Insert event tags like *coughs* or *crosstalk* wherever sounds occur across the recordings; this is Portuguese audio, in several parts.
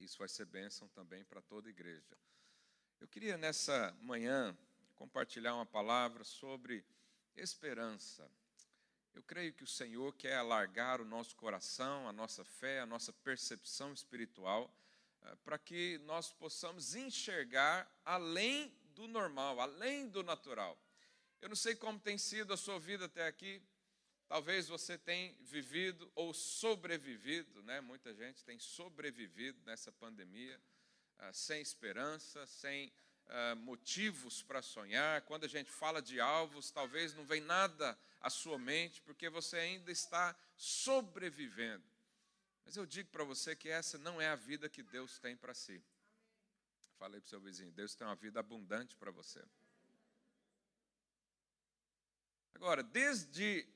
Isso vai ser bênção também para toda a igreja. Eu queria nessa manhã compartilhar uma palavra sobre esperança. Eu creio que o Senhor quer alargar o nosso coração, a nossa fé, a nossa percepção espiritual, eh, para que nós possamos enxergar além do normal, além do natural. Eu não sei como tem sido a sua vida até aqui. Talvez você tenha vivido ou sobrevivido, né? Muita gente tem sobrevivido nessa pandemia, uh, sem esperança, sem uh, motivos para sonhar. Quando a gente fala de alvos, talvez não vem nada à sua mente, porque você ainda está sobrevivendo. Mas eu digo para você que essa não é a vida que Deus tem para si. Falei para o seu vizinho, Deus tem uma vida abundante para você. Agora, desde,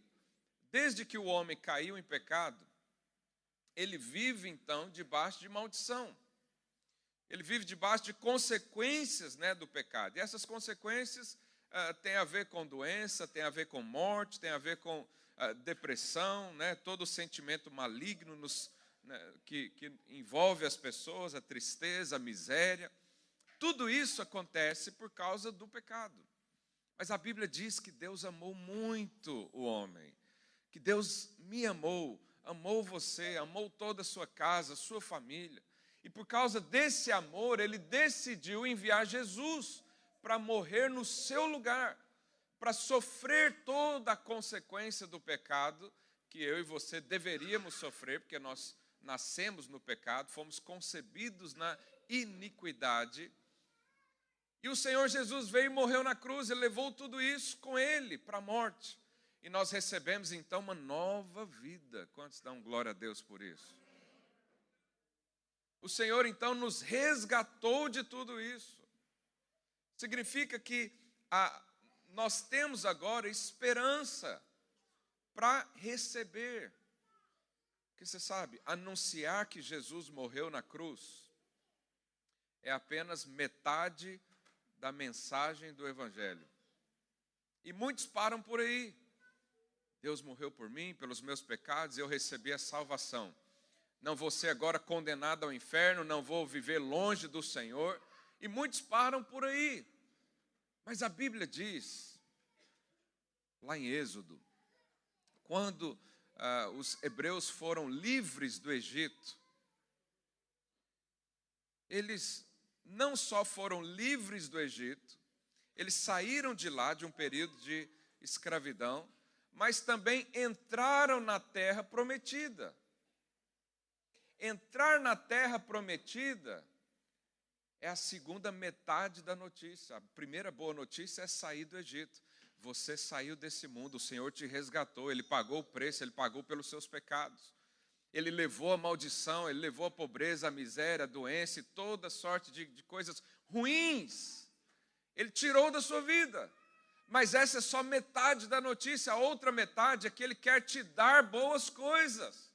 desde que o homem caiu em pecado, ele vive então debaixo de maldição. Ele vive debaixo de consequências né, do pecado. E essas consequências uh, têm a ver com doença, têm a ver com morte, têm a ver com uh, depressão, né, todo o sentimento maligno nos, né, que, que envolve as pessoas, a tristeza, a miséria. Tudo isso acontece por causa do pecado. Mas a Bíblia diz que Deus amou muito o homem, que Deus me amou, amou você, amou toda a sua casa, sua família. E por causa desse amor, ele decidiu enviar Jesus para morrer no seu lugar, para sofrer toda a consequência do pecado que eu e você deveríamos sofrer, porque nós nascemos no pecado, fomos concebidos na iniquidade e o Senhor Jesus veio e morreu na cruz, e levou tudo isso com ele para a morte. E nós recebemos então uma nova vida. Quantos dão glória a Deus por isso? O Senhor então nos resgatou de tudo isso. Significa que a, nós temos agora esperança para receber. Porque você sabe, anunciar que Jesus morreu na cruz é apenas metade da mensagem do Evangelho. E muitos param por aí. Deus morreu por mim, pelos meus pecados, eu recebi a salvação. Não vou ser agora condenado ao inferno, não vou viver longe do Senhor. E muitos param por aí. Mas a Bíblia diz, lá em Êxodo, quando ah, os hebreus foram livres do Egito, eles não só foram livres do Egito, eles saíram de lá de um período de escravidão, mas também entraram na terra prometida. Entrar na terra prometida é a segunda metade da notícia. A primeira boa notícia é sair do Egito. Você saiu desse mundo, o Senhor te resgatou, Ele pagou o preço, Ele pagou pelos seus pecados. Ele levou a maldição, ele levou a pobreza, a miséria, a doença e toda sorte de, de coisas ruins. Ele tirou da sua vida. Mas essa é só metade da notícia. A outra metade é que ele quer te dar boas coisas.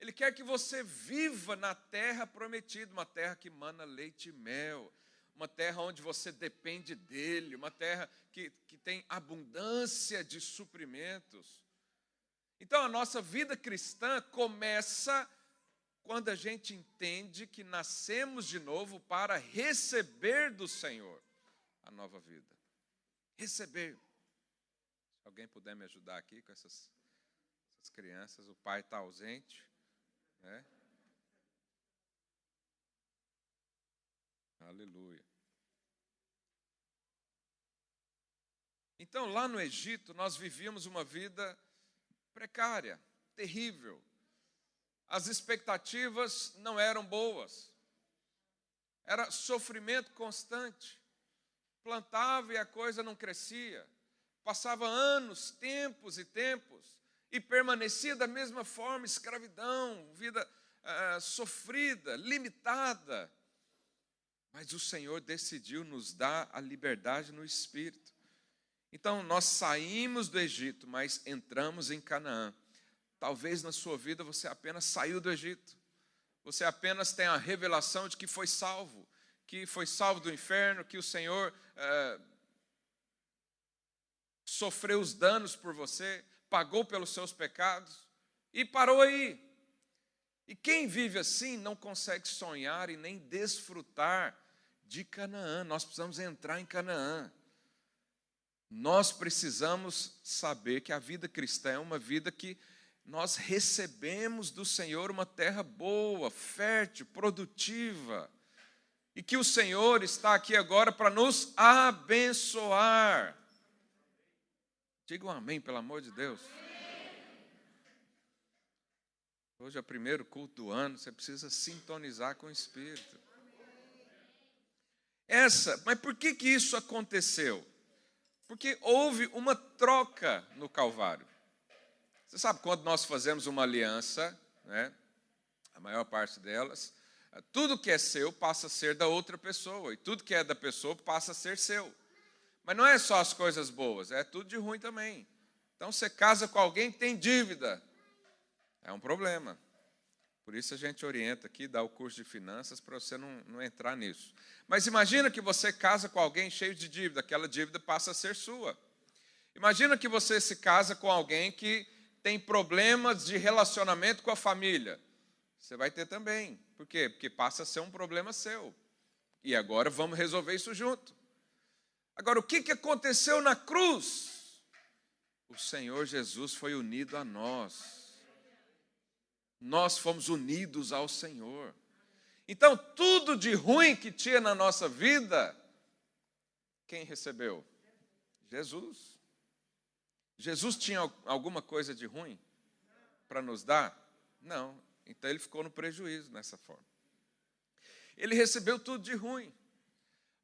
Ele quer que você viva na terra prometida, uma terra que mana leite e mel, uma terra onde você depende dele, uma terra que, que tem abundância de suprimentos. Então a nossa vida cristã começa quando a gente entende que nascemos de novo para receber do Senhor a nova vida. Receber. Se alguém puder me ajudar aqui com essas, essas crianças, o pai está ausente. Né? Aleluia. Então, lá no Egito, nós vivíamos uma vida precária, terrível. As expectativas não eram boas. Era sofrimento constante. Plantava e a coisa não crescia. Passava anos, tempos e tempos, e permanecia da mesma forma escravidão, vida uh, sofrida, limitada. Mas o Senhor decidiu nos dar a liberdade no espírito. Então, nós saímos do Egito, mas entramos em Canaã. Talvez na sua vida você apenas saiu do Egito. Você apenas tem a revelação de que foi salvo, que foi salvo do inferno, que o Senhor é, sofreu os danos por você, pagou pelos seus pecados e parou aí. E quem vive assim não consegue sonhar e nem desfrutar de Canaã. Nós precisamos entrar em Canaã. Nós precisamos saber que a vida cristã é uma vida que nós recebemos do Senhor uma terra boa, fértil, produtiva, e que o Senhor está aqui agora para nos abençoar. Diga um amém, pelo amor de Deus. Hoje é o primeiro culto do ano, você precisa sintonizar com o Espírito. Essa, mas por que que isso aconteceu? Porque houve uma troca no Calvário. Você sabe quando nós fazemos uma aliança, né? A maior parte delas, tudo que é seu passa a ser da outra pessoa e tudo que é da pessoa passa a ser seu. Mas não é só as coisas boas, é tudo de ruim também. Então você casa com alguém que tem dívida. É um problema. Por isso a gente orienta aqui, dá o curso de finanças para você não, não entrar nisso. Mas imagina que você casa com alguém cheio de dívida, aquela dívida passa a ser sua. Imagina que você se casa com alguém que tem problemas de relacionamento com a família. Você vai ter também. Por quê? Porque passa a ser um problema seu. E agora vamos resolver isso junto. Agora, o que aconteceu na cruz? O Senhor Jesus foi unido a nós. Nós fomos unidos ao Senhor. Então, tudo de ruim que tinha na nossa vida, quem recebeu? Jesus. Jesus tinha alguma coisa de ruim para nos dar? Não. Então ele ficou no prejuízo nessa forma. Ele recebeu tudo de ruim.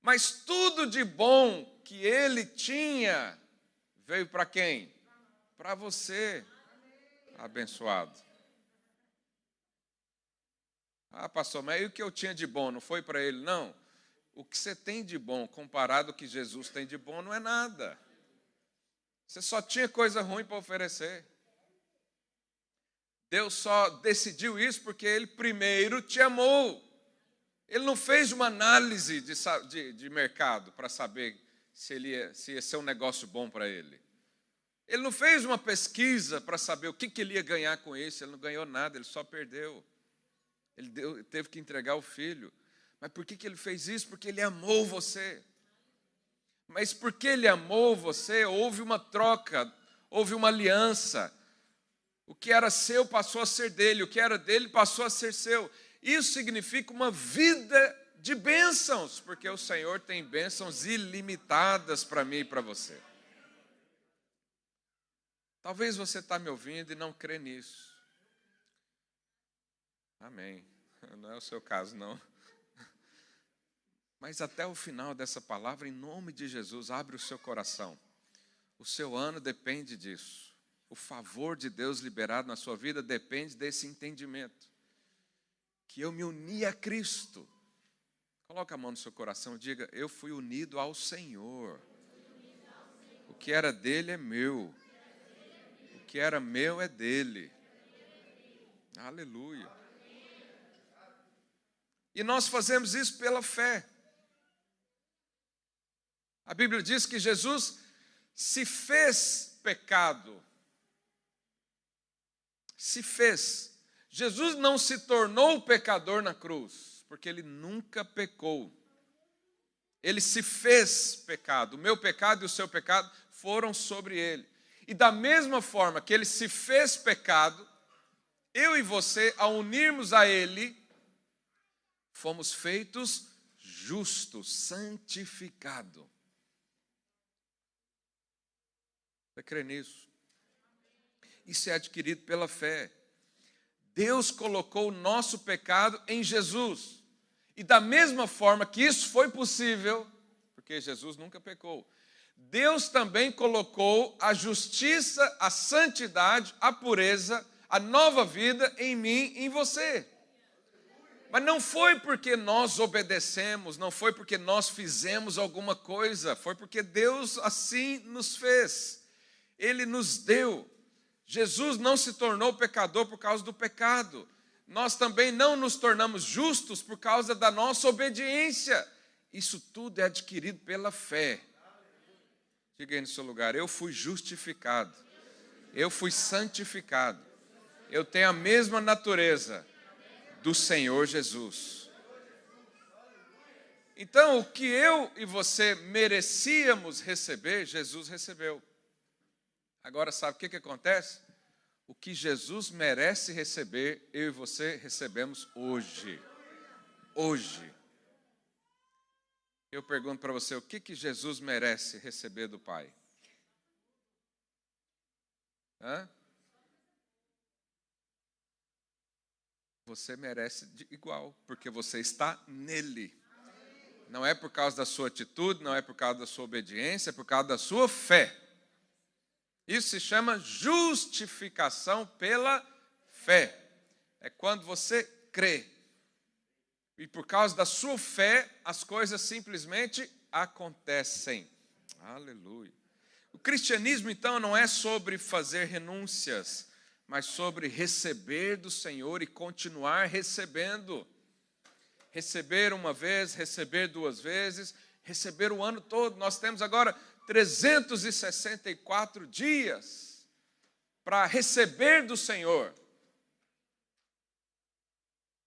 Mas tudo de bom que ele tinha veio para quem? Para você, abençoado. Ah, pastor, mas aí o que eu tinha de bom não foi para ele? Não. O que você tem de bom comparado ao que Jesus tem de bom não é nada. Você só tinha coisa ruim para oferecer. Deus só decidiu isso porque Ele primeiro te amou. Ele não fez uma análise de, de, de mercado para saber se, ele ia, se ia ser um negócio bom para ele. Ele não fez uma pesquisa para saber o que, que ele ia ganhar com isso. Ele não ganhou nada, ele só perdeu. Ele deu, teve que entregar o filho. Mas por que, que ele fez isso? Porque ele amou você. Mas porque ele amou você, houve uma troca, houve uma aliança. O que era seu passou a ser dele, o que era dele passou a ser seu. Isso significa uma vida de bênçãos, porque o Senhor tem bênçãos ilimitadas para mim e para você. Talvez você está me ouvindo e não crê nisso. Amém. *laughs* Não é o seu caso, não. *laughs* Mas até o final dessa palavra, em nome de Jesus, abre o seu coração. O seu ano depende disso. O favor de Deus liberado na sua vida depende desse entendimento. Que eu me uni a Cristo. Coloque a mão no seu coração e diga: Eu fui unido ao Senhor. O que era dele é meu. O que era meu é dele. Aleluia. E nós fazemos isso pela fé. A Bíblia diz que Jesus se fez pecado. Se fez. Jesus não se tornou pecador na cruz, porque ele nunca pecou. Ele se fez pecado. O meu pecado e o seu pecado foram sobre ele. E da mesma forma que ele se fez pecado, eu e você, ao unirmos a ele, fomos feitos justos, santificados. Você crê nisso? Isso é adquirido pela fé. Deus colocou o nosso pecado em Jesus. E da mesma forma que isso foi possível, porque Jesus nunca pecou, Deus também colocou a justiça, a santidade, a pureza, a nova vida em mim e em você. Mas não foi porque nós obedecemos, não foi porque nós fizemos alguma coisa, foi porque Deus assim nos fez ele nos deu. Jesus não se tornou pecador por causa do pecado. Nós também não nos tornamos justos por causa da nossa obediência. Isso tudo é adquirido pela fé. Diga aí no seu lugar: eu fui justificado, eu fui santificado, eu tenho a mesma natureza do Senhor Jesus. Então, o que eu e você merecíamos receber, Jesus recebeu. Agora, sabe o que, que acontece? O que Jesus merece receber, eu e você recebemos hoje. Hoje. Eu pergunto para você, o que, que Jesus merece receber do Pai? Hã? Você merece igual, porque você está nele. Não é por causa da sua atitude, não é por causa da sua obediência, é por causa da sua fé. Isso se chama justificação pela fé. É quando você crê. E por causa da sua fé, as coisas simplesmente acontecem. Aleluia. O cristianismo, então, não é sobre fazer renúncias, mas sobre receber do Senhor e continuar recebendo. Receber uma vez, receber duas vezes, receber o ano todo. Nós temos agora 364 dias para receber do Senhor.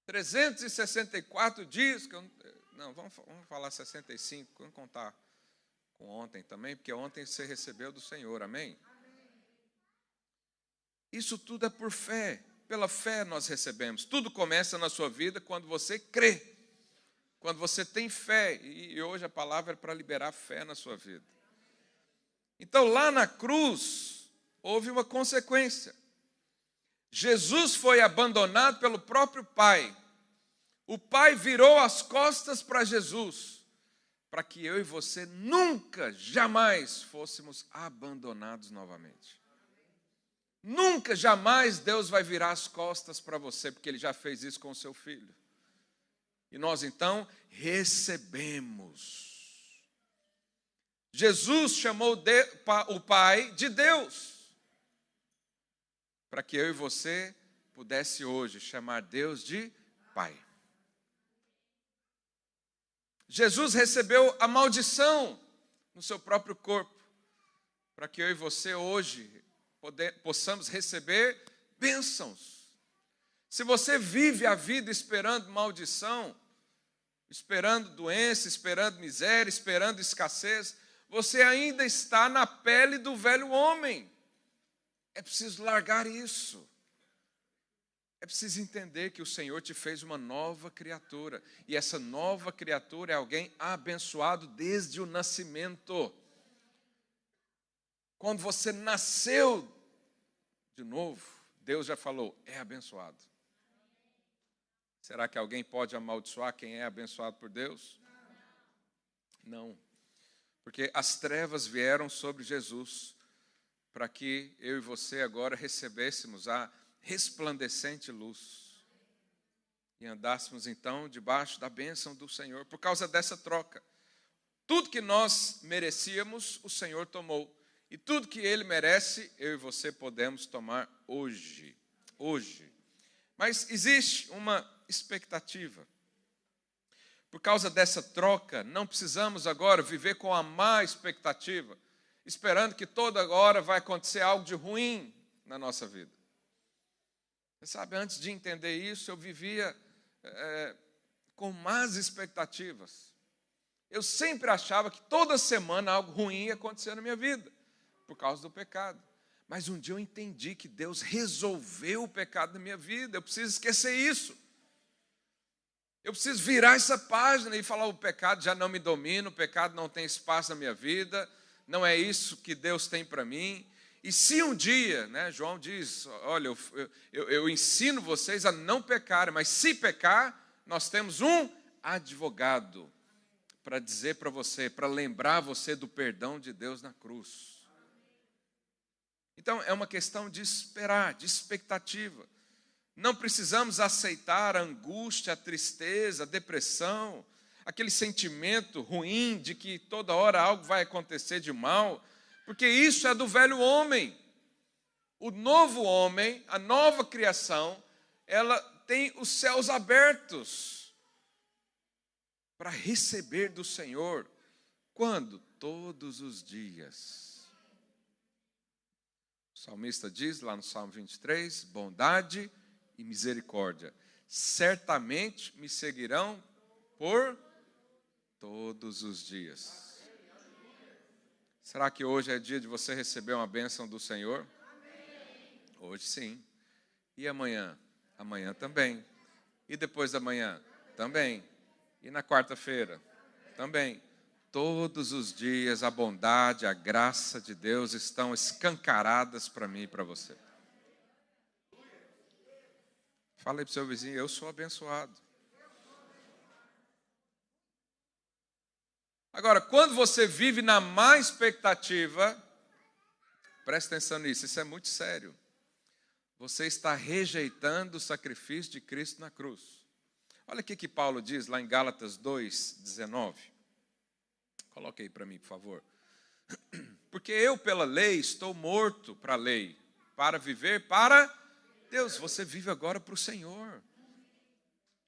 364 dias, que eu, não, vamos, vamos falar 65, vamos contar com ontem também, porque ontem você recebeu do Senhor, amém? Isso tudo é por fé, pela fé nós recebemos. Tudo começa na sua vida quando você crê, quando você tem fé, e hoje a palavra é para liberar fé na sua vida. Então lá na cruz, houve uma consequência. Jesus foi abandonado pelo próprio Pai. O Pai virou as costas para Jesus, para que eu e você nunca, jamais fôssemos abandonados novamente. Nunca, jamais Deus vai virar as costas para você, porque Ele já fez isso com o seu filho. E nós então recebemos. Jesus chamou o Pai de Deus para que eu e você pudesse hoje chamar Deus de Pai. Jesus recebeu a maldição no seu próprio corpo, para que eu e você hoje poder, possamos receber bênçãos. Se você vive a vida esperando maldição, esperando doença, esperando miséria, esperando escassez, você ainda está na pele do velho homem. É preciso largar isso. É preciso entender que o Senhor te fez uma nova criatura. E essa nova criatura é alguém abençoado desde o nascimento. Quando você nasceu de novo, Deus já falou: é abençoado. Será que alguém pode amaldiçoar quem é abençoado por Deus? Não. Porque as trevas vieram sobre Jesus para que eu e você agora recebêssemos a resplandecente luz e andássemos então debaixo da bênção do Senhor por causa dessa troca. Tudo que nós merecíamos, o Senhor tomou. E tudo que ele merece, eu e você podemos tomar hoje. Hoje. Mas existe uma expectativa. Por causa dessa troca, não precisamos agora viver com a má expectativa esperando que toda hora vai acontecer algo de ruim na nossa vida. Você sabe, antes de entender isso, eu vivia é, com más expectativas. Eu sempre achava que toda semana algo ruim ia acontecer na minha vida, por causa do pecado. Mas um dia eu entendi que Deus resolveu o pecado na minha vida, eu preciso esquecer isso. Eu preciso virar essa página e falar: o pecado já não me domina, o pecado não tem espaço na minha vida, não é isso que Deus tem para mim. E se um dia, né, João diz: olha, eu, eu, eu ensino vocês a não pecar, mas se pecar, nós temos um advogado para dizer para você, para lembrar você do perdão de Deus na cruz. Então, é uma questão de esperar, de expectativa. Não precisamos aceitar a angústia, a tristeza, a depressão, aquele sentimento ruim de que toda hora algo vai acontecer de mal, porque isso é do velho homem. O novo homem, a nova criação, ela tem os céus abertos para receber do Senhor. Quando? Todos os dias. O salmista diz lá no Salmo 23: bondade e misericórdia certamente me seguirão por todos os dias. Será que hoje é dia de você receber uma bênção do Senhor? Hoje sim. E amanhã? Amanhã também. E depois da manhã? Também. E na quarta-feira? Também. Todos os dias a bondade, a graça de Deus estão escancaradas para mim e para você. Fala aí para o seu vizinho, eu sou abençoado. Agora, quando você vive na má expectativa, preste atenção nisso, isso é muito sério. Você está rejeitando o sacrifício de Cristo na cruz. Olha o que Paulo diz lá em Gálatas 2, 19. Coloque aí para mim, por favor. *clears throat* Porque eu, pela lei, estou morto para a lei, para viver para Deus. Você vive agora para o Senhor.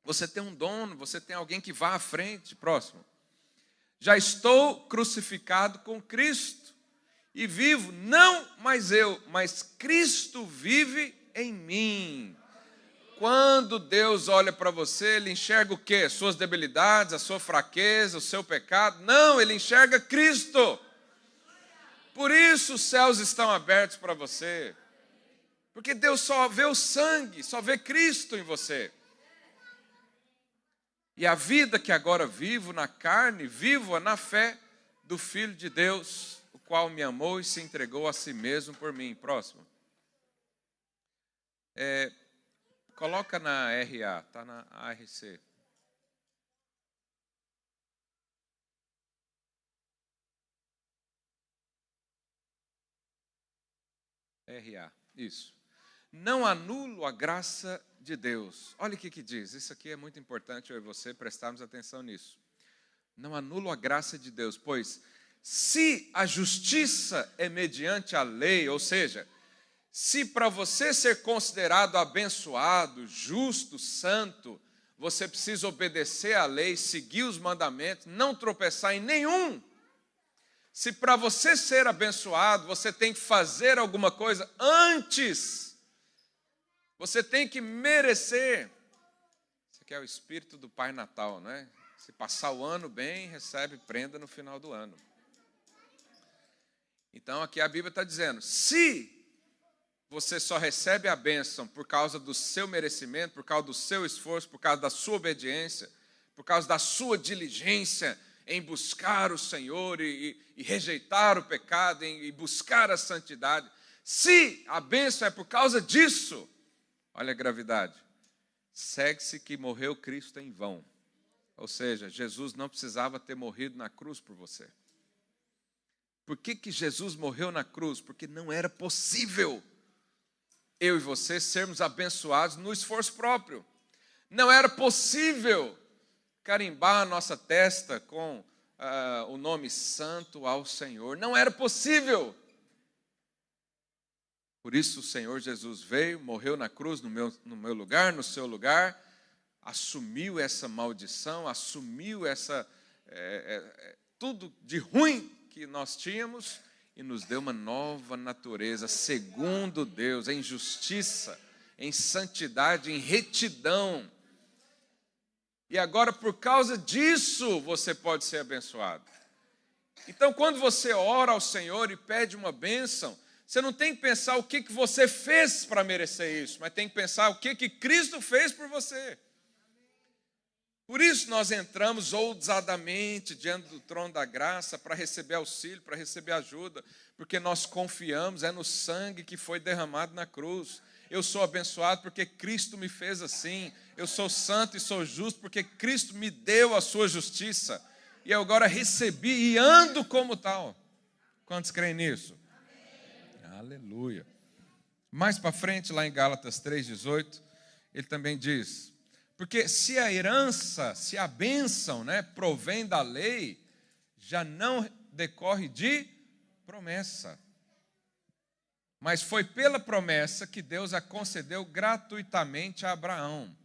Você tem um dono, você tem alguém que vá à frente. Próximo. Já estou crucificado com Cristo e vivo, não mais eu, mas Cristo vive em mim. Quando Deus olha para você, ele enxerga o quê? Suas debilidades, a sua fraqueza, o seu pecado? Não, ele enxerga Cristo. Por isso os céus estão abertos para você. Porque Deus só vê o sangue, só vê Cristo em você. E a vida que agora vivo na carne, vivo-a na fé do Filho de Deus, o qual me amou e se entregou a si mesmo por mim. Próximo. É, coloca na RA, está na ARC. RA, isso. Não anulo a graça de Deus. Olha o que, que diz, isso aqui é muito importante eu e você prestarmos atenção nisso. Não anulo a graça de Deus, pois se a justiça é mediante a lei, ou seja, se para você ser considerado abençoado, justo, santo, você precisa obedecer à lei, seguir os mandamentos, não tropeçar em nenhum. Se para você ser abençoado, você tem que fazer alguma coisa antes, você tem que merecer. Isso aqui é o espírito do Pai Natal, não é? Se passar o ano bem, recebe prenda no final do ano. Então aqui a Bíblia está dizendo: se você só recebe a bênção por causa do seu merecimento, por causa do seu esforço, por causa da sua obediência, por causa da sua diligência em buscar o Senhor e, e, e rejeitar o pecado, em, e buscar a santidade. Se a bênção é por causa disso, olha a gravidade, segue-se que morreu Cristo em vão. Ou seja, Jesus não precisava ter morrido na cruz por você. Por que, que Jesus morreu na cruz? Porque não era possível eu e você sermos abençoados no esforço próprio. Não era possível carimbar a nossa testa com uh, o nome santo ao Senhor. Não era possível. Por isso o Senhor Jesus veio, morreu na cruz no meu, no meu lugar, no seu lugar, assumiu essa maldição, assumiu essa é, é, tudo de ruim que nós tínhamos e nos deu uma nova natureza, segundo Deus, em justiça, em santidade, em retidão. E agora, por causa disso, você pode ser abençoado. Então, quando você ora ao Senhor e pede uma bênção, você não tem que pensar o que, que você fez para merecer isso, mas tem que pensar o que, que Cristo fez por você. Por isso nós entramos ousadamente diante do trono da graça para receber auxílio, para receber ajuda, porque nós confiamos é no sangue que foi derramado na cruz. Eu sou abençoado porque Cristo me fez assim. Eu sou santo e sou justo porque Cristo me deu a sua justiça. E eu agora recebi e ando como tal. Quantos creem nisso? Aleluia. Mais para frente, lá em Gálatas 3,18, ele também diz: porque se a herança, se a bênção né, provém da lei, já não decorre de promessa. Mas foi pela promessa que Deus a concedeu gratuitamente a Abraão.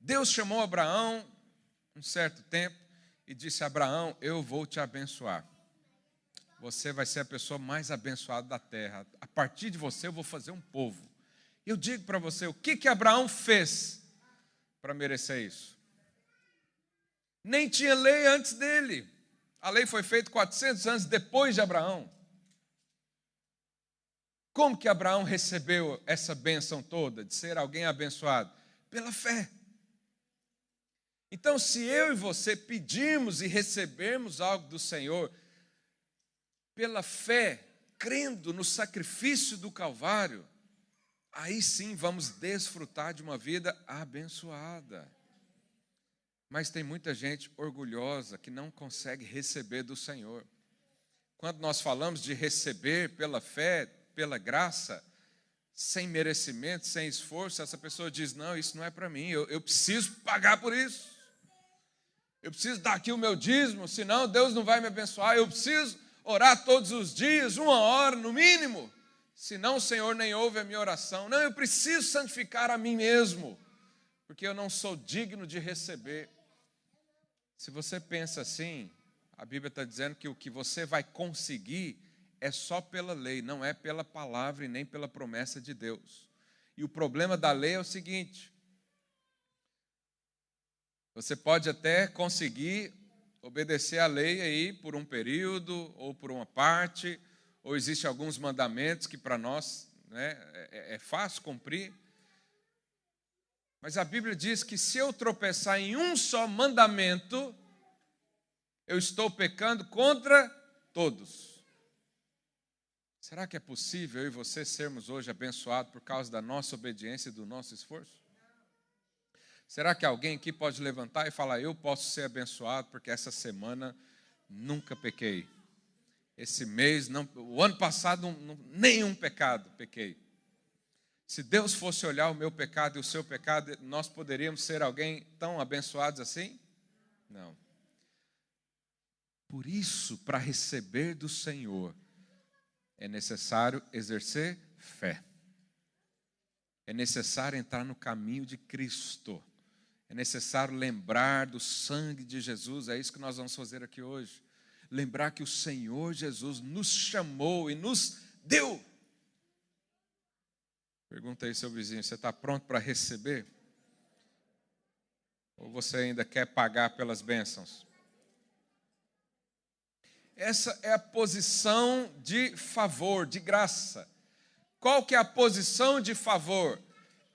Deus chamou Abraão um certo tempo e disse: Abraão, eu vou te abençoar. Você vai ser a pessoa mais abençoada da terra. A partir de você eu vou fazer um povo. Eu digo para você, o que que Abraão fez? para merecer isso. Nem tinha lei antes dele. A lei foi feita 400 anos depois de Abraão. Como que Abraão recebeu essa bênção toda de ser alguém abençoado? Pela fé. Então, se eu e você pedirmos e recebermos algo do Senhor pela fé, crendo no sacrifício do Calvário, aí sim vamos desfrutar de uma vida abençoada. Mas tem muita gente orgulhosa que não consegue receber do Senhor. Quando nós falamos de receber pela fé, pela graça, sem merecimento, sem esforço, essa pessoa diz: Não, isso não é para mim, eu, eu preciso pagar por isso. Eu preciso dar aqui o meu dízimo, senão Deus não vai me abençoar. Eu preciso orar todos os dias, uma hora no mínimo, senão o Senhor nem ouve a minha oração. Não, eu preciso santificar a mim mesmo, porque eu não sou digno de receber. Se você pensa assim, a Bíblia está dizendo que o que você vai conseguir é só pela lei, não é pela palavra e nem pela promessa de Deus. E o problema da lei é o seguinte: você pode até conseguir obedecer a lei aí por um período ou por uma parte, ou existem alguns mandamentos que para nós né, é, é fácil cumprir. Mas a Bíblia diz que se eu tropeçar em um só mandamento, eu estou pecando contra todos. Será que é possível eu e você sermos hoje abençoados por causa da nossa obediência e do nosso esforço? Será que alguém aqui pode levantar e falar: Eu posso ser abençoado porque essa semana nunca pequei? Esse mês, não, o ano passado, nenhum pecado pequei. Se Deus fosse olhar o meu pecado e o seu pecado, nós poderíamos ser alguém tão abençoados assim? Não. Por isso, para receber do Senhor, é necessário exercer fé. É necessário entrar no caminho de Cristo. É necessário lembrar do sangue de Jesus. É isso que nós vamos fazer aqui hoje. Lembrar que o Senhor Jesus nos chamou e nos deu. Pergunta aí, seu vizinho: você está pronto para receber? Ou você ainda quer pagar pelas bênçãos? Essa é a posição de favor, de graça. Qual que é a posição de favor?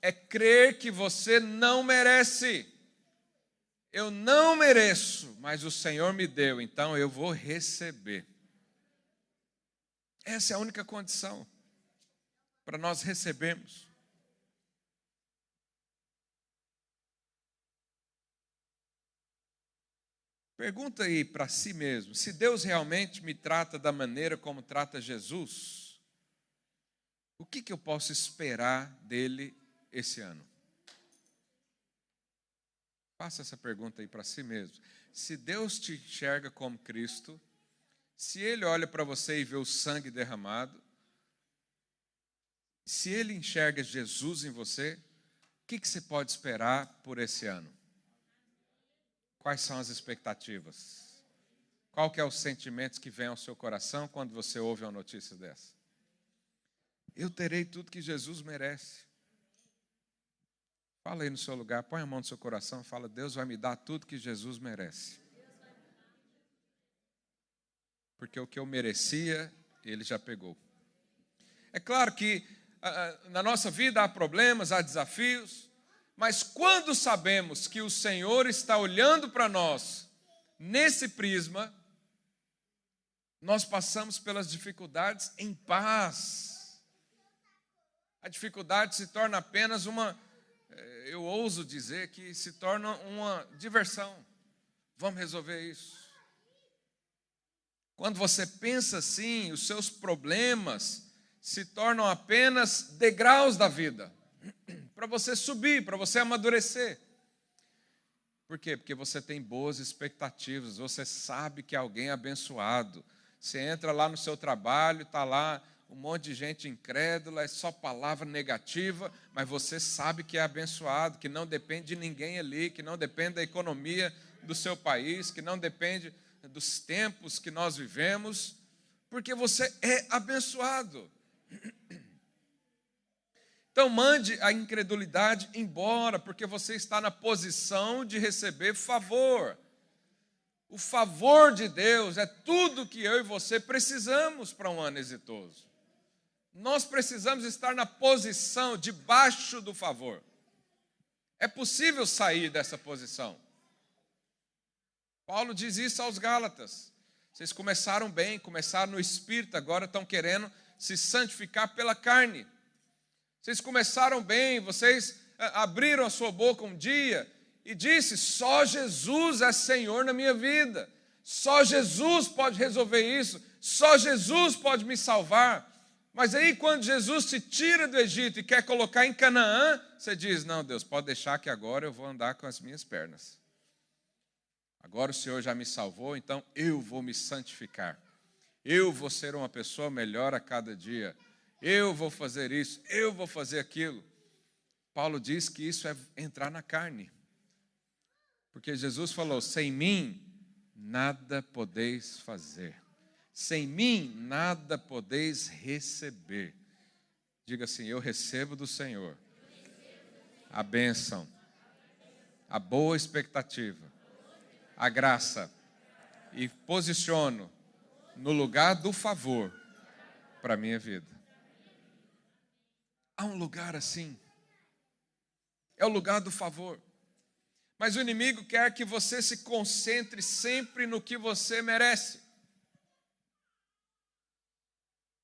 É crer que você não merece. Eu não mereço, mas o Senhor me deu, então eu vou receber. Essa é a única condição para nós recebermos. Pergunta aí para si mesmo: se Deus realmente me trata da maneira como trata Jesus, o que, que eu posso esperar dele esse ano? Faça essa pergunta aí para si mesmo. Se Deus te enxerga como Cristo, se Ele olha para você e vê o sangue derramado, se Ele enxerga Jesus em você, o que, que você pode esperar por esse ano? Quais são as expectativas? Qual que é os sentimentos que vêm ao seu coração quando você ouve uma notícia dessa? Eu terei tudo que Jesus merece. Fala aí no seu lugar, põe a mão no seu coração, fala: Deus vai me dar tudo que Jesus merece. Porque o que eu merecia, Ele já pegou. É claro que na nossa vida há problemas, há desafios, mas quando sabemos que o Senhor está olhando para nós nesse prisma, nós passamos pelas dificuldades em paz. A dificuldade se torna apenas uma, eu ouso dizer que se torna uma diversão. Vamos resolver isso. Quando você pensa assim, os seus problemas se tornam apenas degraus da vida *clears throat* para você subir, para você amadurecer. Por quê? Porque você tem boas expectativas, você sabe que alguém é abençoado. Você entra lá no seu trabalho, está lá um monte de gente incrédula, é só palavra negativa, mas você sabe que é abençoado, que não depende de ninguém ali, que não depende da economia do seu país, que não depende dos tempos que nós vivemos, porque você é abençoado. Então mande a incredulidade embora, porque você está na posição de receber favor. O favor de Deus é tudo que eu e você precisamos para um ano exitoso. Nós precisamos estar na posição debaixo do favor. É possível sair dessa posição. Paulo diz isso aos Gálatas. Vocês começaram bem, começaram no espírito, agora estão querendo se santificar pela carne. Vocês começaram bem, vocês ah, abriram a sua boca um dia e disse: "Só Jesus é Senhor na minha vida. Só Jesus pode resolver isso. Só Jesus pode me salvar." Mas aí, quando Jesus te tira do Egito e quer colocar em Canaã, você diz: Não, Deus, pode deixar que agora eu vou andar com as minhas pernas. Agora o Senhor já me salvou, então eu vou me santificar. Eu vou ser uma pessoa melhor a cada dia. Eu vou fazer isso, eu vou fazer aquilo. Paulo diz que isso é entrar na carne. Porque Jesus falou: sem mim nada podeis fazer. Sem mim nada podeis receber. Diga assim: Eu recebo do Senhor a bênção, a boa expectativa, a graça e posiciono no lugar do favor para a minha vida. Há um lugar assim. É o lugar do favor. Mas o inimigo quer que você se concentre sempre no que você merece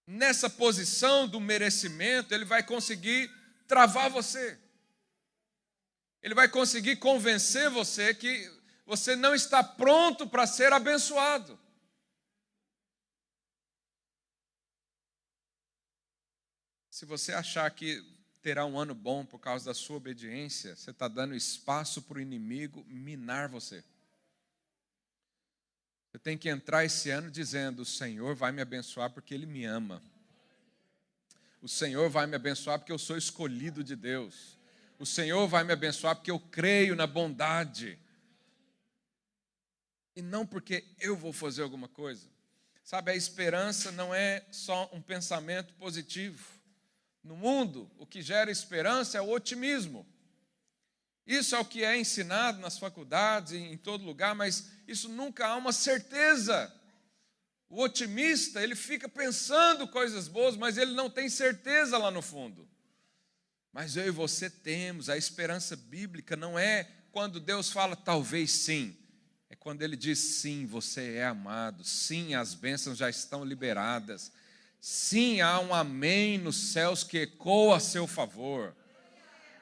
nessa posição do merecimento, ele vai conseguir travar você. Ele vai conseguir convencer você que você não está pronto para ser abençoado. Se você achar que terá um ano bom por causa da sua obediência, você está dando espaço para o inimigo minar você. Eu tenho que entrar esse ano dizendo: o Senhor vai me abençoar porque Ele me ama. O Senhor vai me abençoar porque eu sou escolhido de Deus. O Senhor vai me abençoar porque eu creio na bondade. E não porque eu vou fazer alguma coisa. Sabe, a esperança não é só um pensamento positivo. No mundo, o que gera esperança é o otimismo. Isso é o que é ensinado nas faculdades em todo lugar, mas isso nunca há uma certeza. O otimista, ele fica pensando coisas boas, mas ele não tem certeza lá no fundo. Mas eu e você temos, a esperança bíblica não é quando Deus fala talvez sim, é quando ele diz sim, você é amado, sim, as bênçãos já estão liberadas, sim, há um amém nos céus que ecoa a seu favor.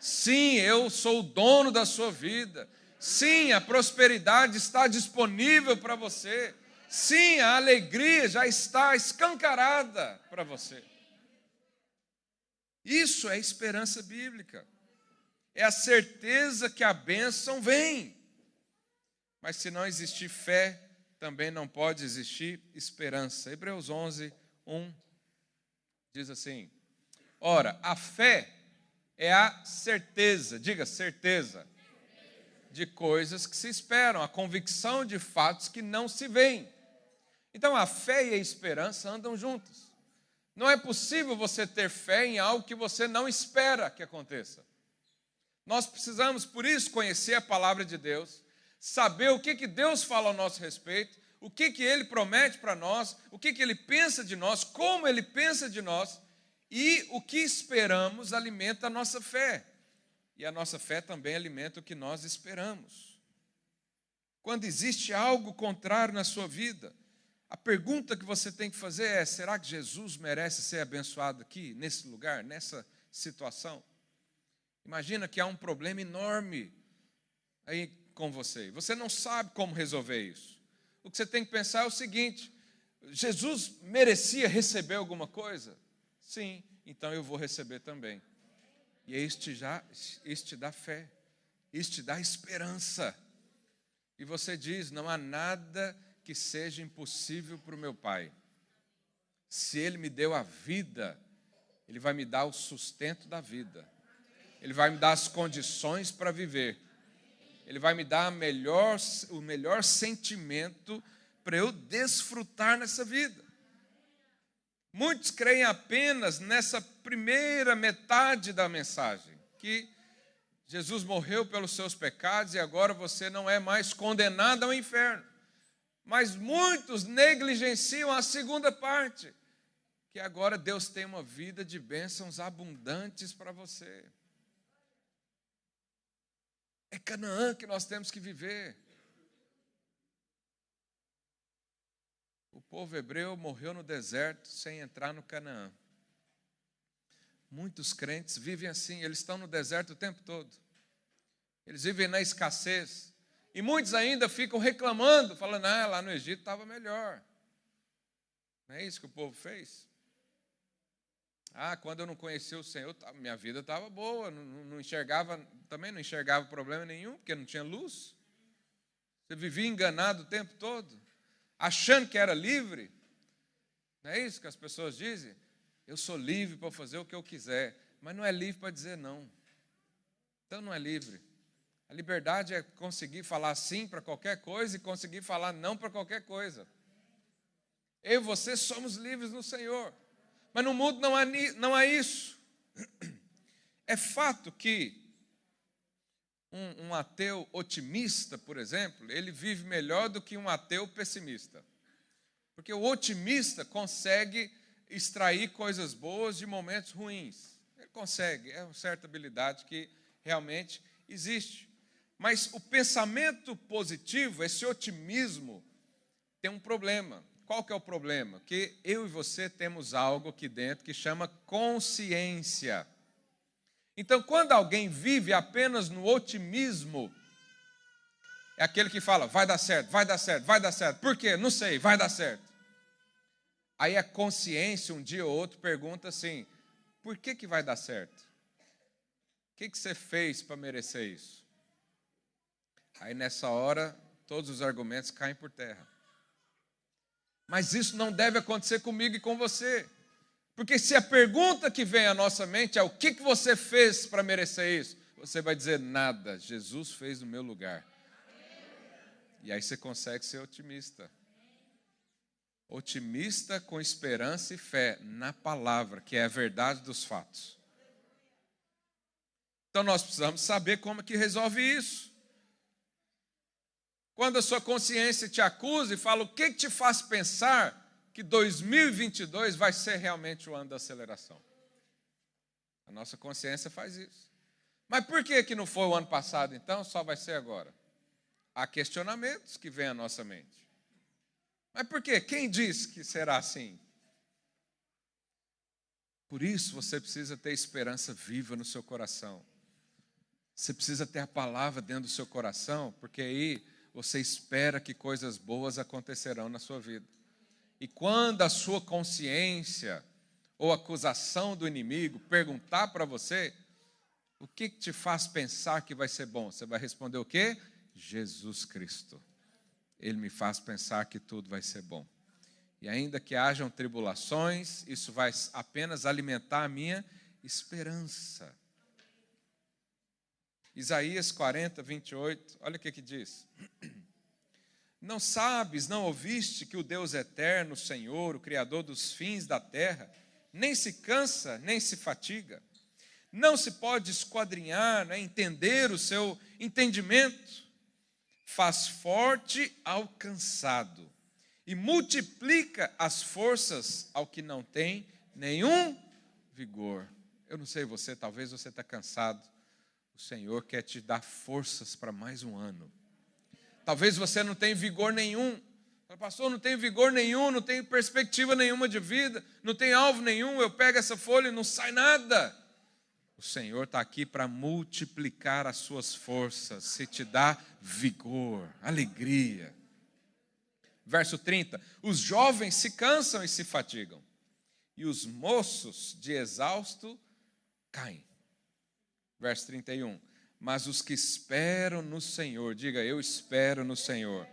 Sim, eu sou o dono da sua vida. Sim, a prosperidade está disponível para você. Sim, a alegria já está escancarada para você. Isso é esperança bíblica. É a certeza que a bênção vem. Mas se não existir fé, também não pode existir esperança. Hebreus 11, 1 diz assim: Ora, a fé é a certeza, diga certeza, de coisas que se esperam, a convicção de fatos que não se veem. Então a fé e a esperança andam juntos. Não é possível você ter fé em algo que você não espera que aconteça. Nós precisamos, por isso, conhecer a palavra de Deus, saber o que, que Deus fala ao nosso respeito, o que, que Ele promete para nós, o que, que Ele pensa de nós, como Ele pensa de nós, e o que esperamos alimenta a nossa fé. E a nossa fé também alimenta o que nós esperamos. Quando existe algo contrário na sua vida, a pergunta que você tem que fazer é: será que Jesus merece ser abençoado aqui, nesse lugar, nessa situação? Imagina que há um problema enorme aí com você. Você não sabe como resolver isso. O que você tem que pensar é o seguinte: Jesus merecia receber alguma coisa? Sim, então eu vou receber também. E este já, este dá fé, este dá esperança. E você diz: não há nada que seja impossível para o meu Pai. Se Ele me deu a vida, Ele vai me dar o sustento da vida. Ele vai me dar as condições para viver. Ele vai me dar melhor, o melhor sentimento para eu desfrutar nessa vida. Muitos creem apenas nessa primeira metade da mensagem, que Jesus morreu pelos seus pecados e agora você não é mais condenado ao inferno. Mas muitos negligenciam a segunda parte, que agora Deus tem uma vida de bênçãos abundantes para você. É Canaã que nós temos que viver. O povo hebreu morreu no deserto sem entrar no Canaã. Muitos crentes vivem assim, eles estão no deserto o tempo todo. Eles vivem na escassez. E muitos ainda ficam reclamando, falando: ah, lá no Egito estava melhor. Não é isso que o povo fez? Ah, quando eu não conhecia o Senhor, minha vida estava boa, não, não, enxergava, também não enxergava problema nenhum, porque não tinha luz. Você vivia enganado o tempo todo achando que era livre. Não é isso que as pessoas dizem? Eu sou livre para fazer o que eu quiser, mas não é livre para dizer não. Então não é livre. A liberdade é conseguir falar sim para qualquer coisa e conseguir falar não para qualquer coisa. Eu e você somos livres no Senhor. Mas no mundo não há, não há isso. É fato que um, um, ateu otimista, por exemplo, ele vive melhor do que um ateu pessimista. Porque o otimista consegue extrair coisas boas de momentos ruins. Ele consegue, é uma certa habilidade que realmente existe. Mas o pensamento positivo, esse otimismo, tem um problema. Qual que é o problema? Que eu e você temos algo aqui dentro que chama consciência. Então, quando alguém vive apenas no otimismo, é aquele que fala, vai dar certo, vai dar certo, vai dar certo. Por quê? Não sei, vai dar certo. Aí a consciência, um dia ou outro, pergunta assim: por que, que vai dar certo? O que, que você fez para merecer isso? Aí nessa hora, todos os argumentos caem por terra. Mas isso não deve acontecer comigo e com você. Porque se a pergunta que vem à nossa mente é o que, que você fez para merecer isso, você vai dizer nada, Jesus fez no meu lugar. E aí você consegue ser otimista. Otimista com esperança e fé na palavra, que é a verdade dos fatos. Então nós precisamos saber como que resolve isso. Quando a sua consciência te acusa e fala o que te faz pensar que 2022 vai ser realmente o ano da aceleração. A nossa consciência faz isso. Mas por que, que não foi o ano passado, então, só vai ser agora? Há questionamentos que vêm à nossa mente. Mas por quê? Quem diz que será assim? Por isso você precisa ter esperança viva no seu coração. Você precisa ter a palavra dentro do seu coração, porque aí você espera que coisas boas acontecerão na sua vida. E quando a sua consciência ou acusação do inimigo perguntar para você, o que te faz pensar que vai ser bom? Você vai responder o quê? Jesus Cristo. Ele me faz pensar que tudo vai ser bom. E ainda que hajam tribulações, isso vai apenas alimentar a minha esperança. Isaías 40, 28, olha o que, que diz. Não sabes, não ouviste que o Deus eterno, o Senhor, o Criador dos fins da terra, nem se cansa, nem se fatiga. Não se pode esquadrinhar, né, entender o seu entendimento. Faz forte ao cansado e multiplica as forças ao que não tem nenhum vigor. Eu não sei você, talvez você está cansado. O Senhor quer te dar forças para mais um ano. Talvez você não tenha vigor nenhum. Pastor, não tenho vigor nenhum, não tenho perspectiva nenhuma de vida, não tenho alvo nenhum. Eu pego essa folha e não sai nada. O Senhor está aqui para multiplicar as suas forças, se te dá vigor, alegria. Verso 30: Os jovens se cansam e se fatigam, e os moços de exausto caem. Verso 31 mas os que esperam no Senhor, diga eu espero no Senhor,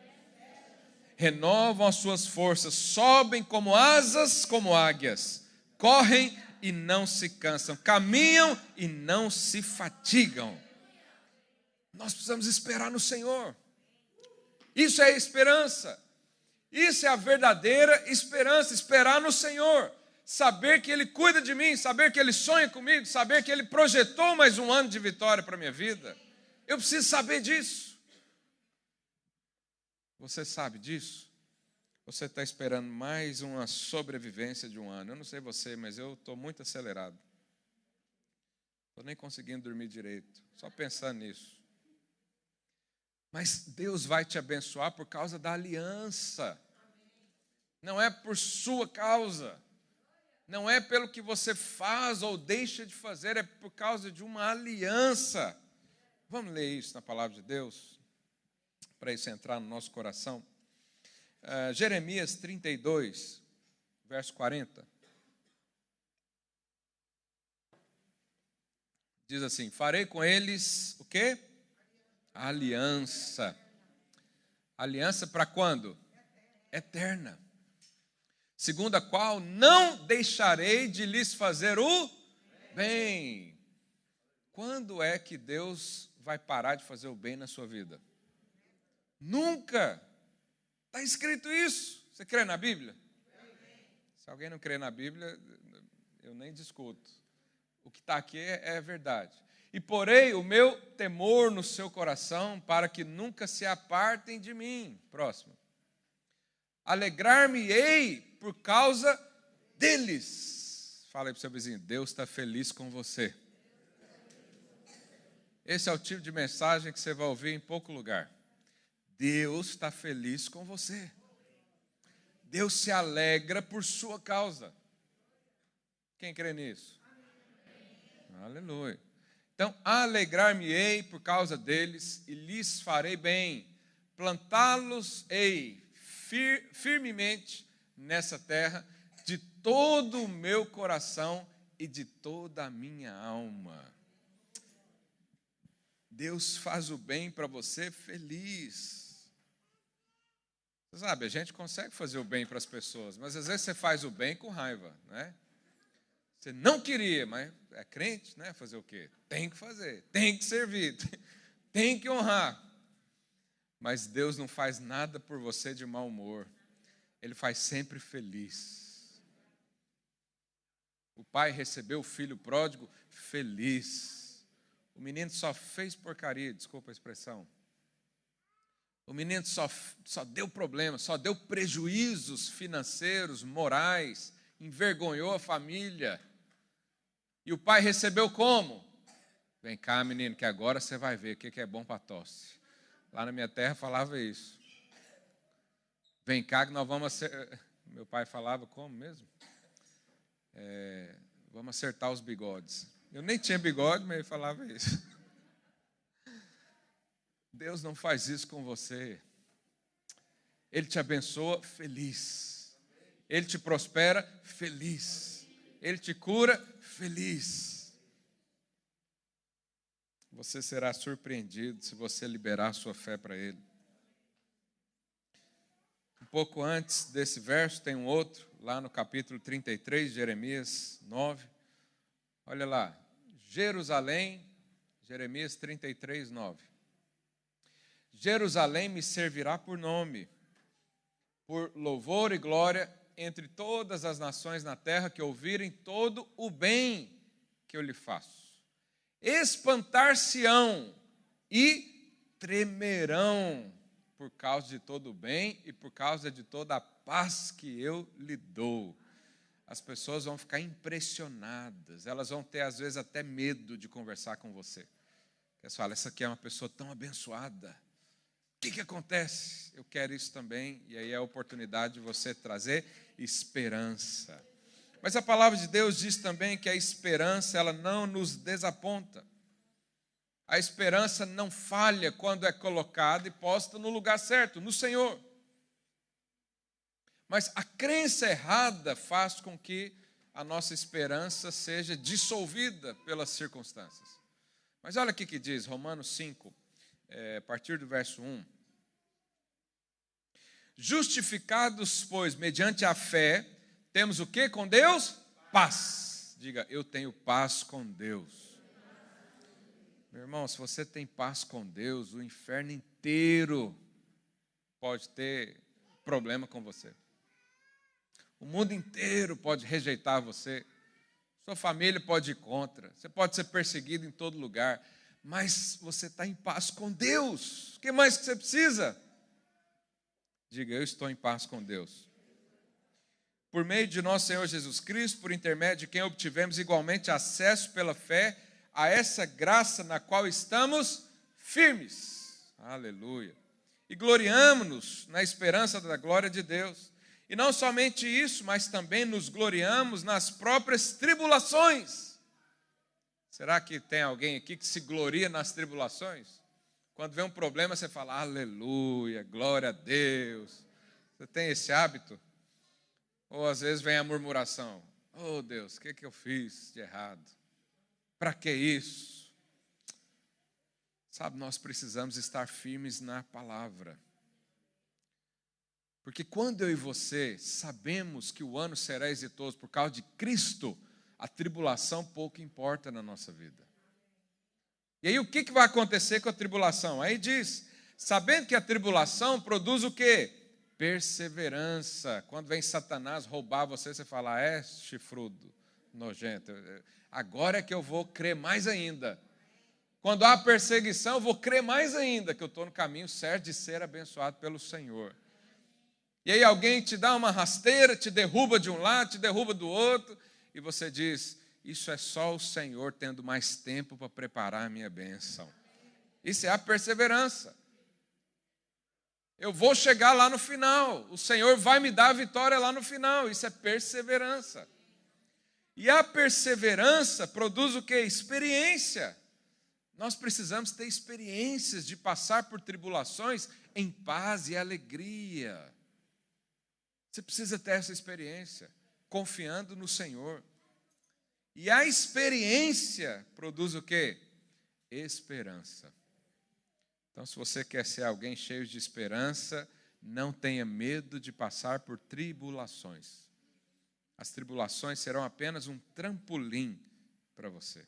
renovam as suas forças, sobem como asas, como águias, correm e não se cansam, caminham e não se fatigam. Nós precisamos esperar no Senhor. Isso é esperança. Isso é a verdadeira esperança, esperar no Senhor. Saber que Ele cuida de mim, saber que Ele sonha comigo, saber que Ele projetou mais um ano de vitória para a minha vida. Eu preciso saber disso. Você sabe disso? Você está esperando mais uma sobrevivência de um ano. Eu não sei você, mas eu estou muito acelerado. Estou nem conseguindo dormir direito, só pensando nisso. Mas Deus vai te abençoar por causa da aliança, não é por sua causa não é pelo que você faz ou deixa de fazer, é por causa de uma aliança. Vamos ler isso na palavra de Deus, para isso entrar no nosso coração. Uh, Jeremias 32, verso 40. Diz assim: Farei com eles o quê? Aliança. Aliança para quando? Eterna segundo a qual não deixarei de lhes fazer o bem. Quando é que Deus vai parar de fazer o bem na sua vida? Nunca. Está escrito isso. Você crê na Bíblia? Se alguém não crê na Bíblia, eu nem discuto. O que está aqui é, é verdade. E porei o meu temor no seu coração para que nunca se apartem de mim. Próximo. Alegrar-me-ei por causa deles. Fala aí para o seu vizinho: Deus está feliz com você. Esse é o tipo de mensagem que você vai ouvir em pouco lugar. Deus está feliz com você. Deus se alegra por sua causa. Quem crê nisso? Aleluia. Então, alegrar-me-ei por causa deles e lhes farei bem. Plantá-los-ei fir firmemente nessa terra de todo o meu coração e de toda a minha alma. Deus faz o bem para você feliz. Você sabe, a gente consegue fazer o bem para as pessoas, mas às vezes você faz o bem com raiva, né? Você não queria, mas é crente, né? Fazer o quê? Tem que fazer, tem que servir, *laughs* tem que honrar. Mas Deus não faz nada por você de mau humor. Ele faz sempre feliz. O pai recebeu o filho pródigo feliz. O menino só fez porcaria, desculpa a expressão. O menino só, só deu problema, só deu prejuízos financeiros, morais, envergonhou a família. E o pai recebeu como? Vem cá, menino, que agora você vai ver o que é bom para tosse. Lá na minha terra falava isso. Vem cá que nós vamos acertar. Meu pai falava como mesmo? É, vamos acertar os bigodes. Eu nem tinha bigode, mas ele falava isso. Deus não faz isso com você. Ele te abençoa feliz. Ele te prospera feliz. Ele te cura feliz. Você será surpreendido se você liberar sua fé para Ele pouco antes desse verso, tem um outro, lá no capítulo 33, Jeremias 9. Olha lá, Jerusalém, Jeremias 33, 9. Jerusalém me servirá por nome, por louvor e glória entre todas as nações na terra que ouvirem todo o bem que eu lhe faço. Espantar-se-ão e tremerão por causa de todo o bem e por causa de toda a paz que eu lhe dou. As pessoas vão ficar impressionadas, elas vão ter às vezes até medo de conversar com você. Elas falam, essa aqui é uma pessoa tão abençoada. O que, que acontece? Eu quero isso também, e aí é a oportunidade de você trazer esperança. Mas a palavra de Deus diz também que a esperança, ela não nos desaponta. A esperança não falha quando é colocada e posta no lugar certo, no Senhor. Mas a crença errada faz com que a nossa esperança seja dissolvida pelas circunstâncias. Mas olha o que diz Romanos 5, é, a partir do verso 1. Justificados, pois, mediante a fé, temos o que com Deus? Paz. Diga, eu tenho paz com Deus. Meu irmão, se você tem paz com Deus, o inferno inteiro pode ter problema com você. O mundo inteiro pode rejeitar você. Sua família pode ir contra. Você pode ser perseguido em todo lugar. Mas você está em paz com Deus. O que mais que você precisa? Diga, eu estou em paz com Deus. Por meio de nosso Senhor Jesus Cristo, por intermédio de quem obtivemos igualmente acesso pela fé a essa graça na qual estamos firmes. Aleluia. E gloriamo-nos na esperança da glória de Deus. E não somente isso, mas também nos gloriamos nas próprias tribulações. Será que tem alguém aqui que se gloria nas tribulações? Quando vem um problema, você fala, aleluia, glória a Deus. Você tem esse hábito? Ou às vezes vem a murmuração: Oh Deus, o que, que eu fiz de errado? Para que isso? Sabe, nós precisamos estar firmes na palavra. Porque quando eu e você sabemos que o ano será exitoso por causa de Cristo, a tribulação pouco importa na nossa vida. E aí o que, que vai acontecer com a tribulação? Aí diz, sabendo que a tribulação produz o quê? Perseverança. Quando vem Satanás roubar você, você fala, ah, é chifrudo, nojento. Agora é que eu vou crer mais ainda. Quando há perseguição, eu vou crer mais ainda que eu estou no caminho certo de ser abençoado pelo Senhor. E aí alguém te dá uma rasteira, te derruba de um lado, te derruba do outro, e você diz: Isso é só o Senhor tendo mais tempo para preparar a minha bênção. Isso é a perseverança. Eu vou chegar lá no final, o Senhor vai me dar a vitória lá no final, isso é perseverança. E a perseverança produz o que? Experiência. Nós precisamos ter experiências de passar por tribulações em paz e alegria. Você precisa ter essa experiência, confiando no Senhor. E a experiência produz o que? Esperança. Então, se você quer ser alguém cheio de esperança, não tenha medo de passar por tribulações. As tribulações serão apenas um trampolim para você.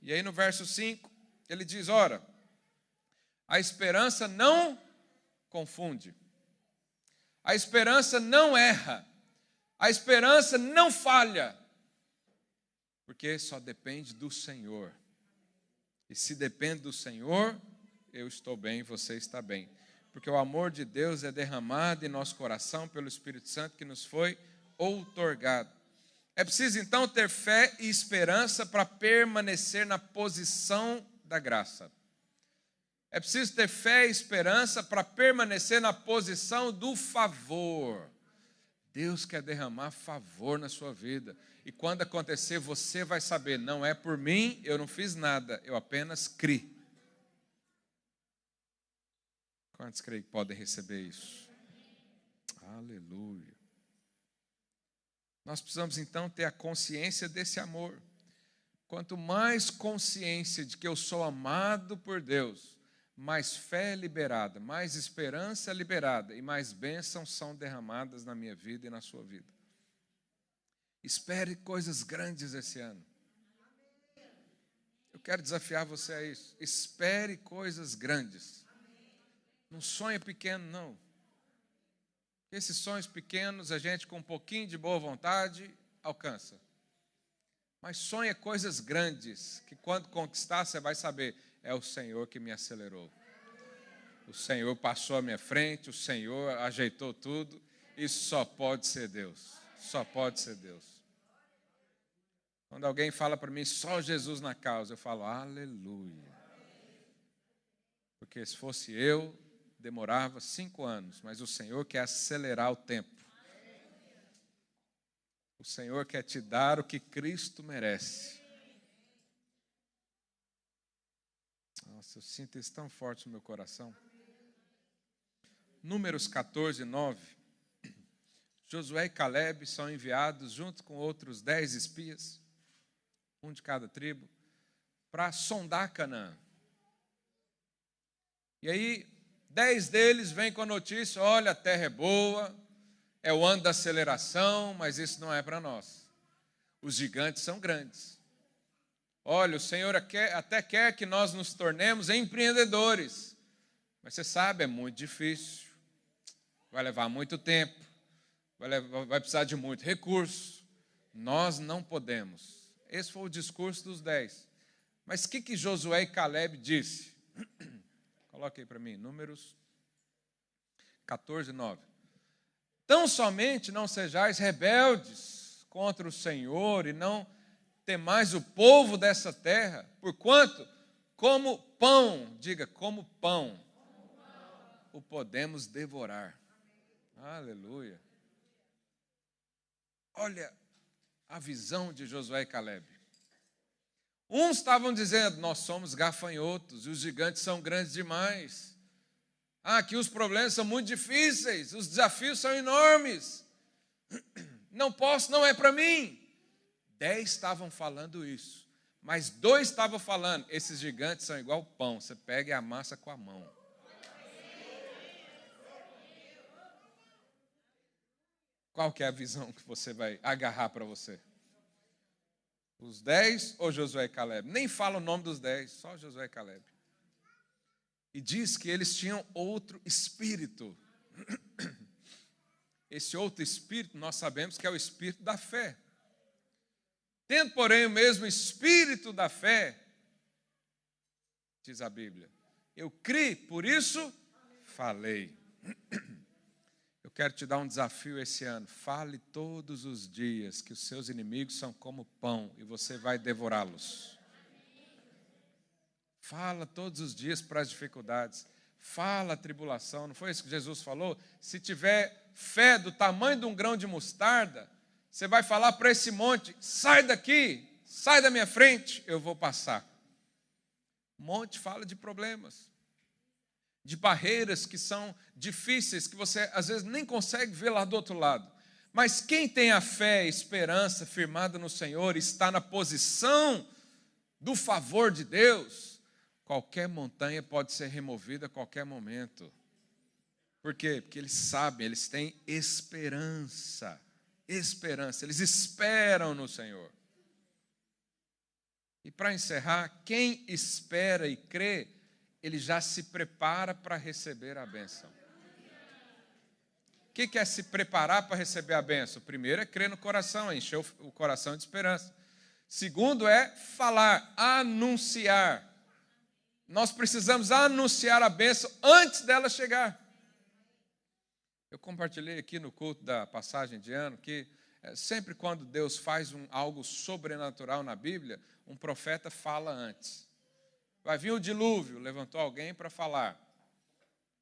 E aí no verso 5, ele diz: Ora, a esperança não confunde, a esperança não erra, a esperança não falha, porque só depende do Senhor. E se depende do Senhor, eu estou bem, você está bem. Porque o amor de Deus é derramado em nosso coração pelo Espírito Santo que nos foi outorgado. É preciso então ter fé e esperança para permanecer na posição da graça. É preciso ter fé e esperança para permanecer na posição do favor. Deus quer derramar favor na sua vida. E quando acontecer, você vai saber: não é por mim, eu não fiz nada, eu apenas criei. Quantos creem que podem receber isso? Aleluia. Nós precisamos então ter a consciência desse amor. Quanto mais consciência de que eu sou amado por Deus, mais fé é liberada, mais esperança é liberada e mais bênçãos são derramadas na minha vida e na sua vida. Espere coisas grandes esse ano. Eu quero desafiar você a isso. Espere coisas grandes. Não sonhe pequeno, não. Esses sonhos pequenos a gente, com um pouquinho de boa vontade, alcança. Mas sonha coisas grandes, que quando conquistar, você vai saber: é o Senhor que me acelerou. O Senhor passou à minha frente, o Senhor ajeitou tudo. Isso só pode ser Deus. Só pode ser Deus. Quando alguém fala para mim só Jesus na causa, eu falo aleluia. Porque se fosse eu, demorava cinco anos, mas o Senhor quer acelerar o tempo. O Senhor quer te dar o que Cristo merece. Nossa, eu sinto isso tão forte no meu coração. Números 14, 9. Josué e Caleb são enviados junto com outros dez espias, um de cada tribo, para sondar Canaã. E aí Dez deles vêm com a notícia: olha, a terra é boa, é o ano da aceleração, mas isso não é para nós. Os gigantes são grandes. Olha, o Senhor até quer que nós nos tornemos empreendedores, mas você sabe, é muito difícil, vai levar muito tempo, vai, vai precisar de muito recurso. Nós não podemos. Esse foi o discurso dos dez. Mas o que, que Josué e Caleb disse? *clears throat* Coloque aí para mim, números 14, 9. Tão somente não sejais rebeldes contra o Senhor e não temais o povo dessa terra, porquanto, como pão, diga, como pão, o podemos devorar. Aleluia. Olha a visão de Josué e Caleb. Uns estavam dizendo: Nós somos gafanhotos e os gigantes são grandes demais. Ah, aqui os problemas são muito difíceis, os desafios são enormes. *clears throat* Não posso, não é para mim. Dez estavam falando isso, mas dois estavam falando: esses gigantes são igual pão, você pega e amassa com a mão. Qual que é a visão que você vai agarrar para você? Os dez ou Josué e Caleb? Nem fala o nome dos dez, só Josué e Caleb. E diz que eles tinham outro espírito. *coughs* Esse outro espírito nós sabemos que é o espírito da fé. Tendo, porém, o mesmo espírito da fé, diz a Bíblia, eu criei, por isso falei. *coughs* Quero te dar um desafio esse ano. Fale todos os dias que os seus inimigos são como pão e você vai devorá-los. Fala todos os dias para as dificuldades. Fala a tribulação. Não foi isso que Jesus falou? Se tiver fé do tamanho de um grão de mostarda, você vai falar para esse monte: sai daqui, sai da minha frente, eu vou passar. Monte fala de problemas de barreiras que são difíceis, que você às vezes nem consegue ver lá do outro lado. Mas quem tem a fé, a esperança firmada no Senhor, está na posição do favor de Deus, qualquer montanha pode ser removida a qualquer momento. Por quê? Porque eles sabem, eles têm esperança. Esperança, eles esperam no Senhor. E para encerrar, quem espera e crê, ele já se prepara para receber a bênção. O que é se preparar para receber a bênção? Primeiro é crer no coração, encher o coração de esperança. Segundo é falar, anunciar. Nós precisamos anunciar a bênção antes dela chegar. Eu compartilhei aqui no culto da passagem de ano que é, sempre quando Deus faz um, algo sobrenatural na Bíblia, um profeta fala antes. Vai vir o dilúvio, levantou alguém para falar.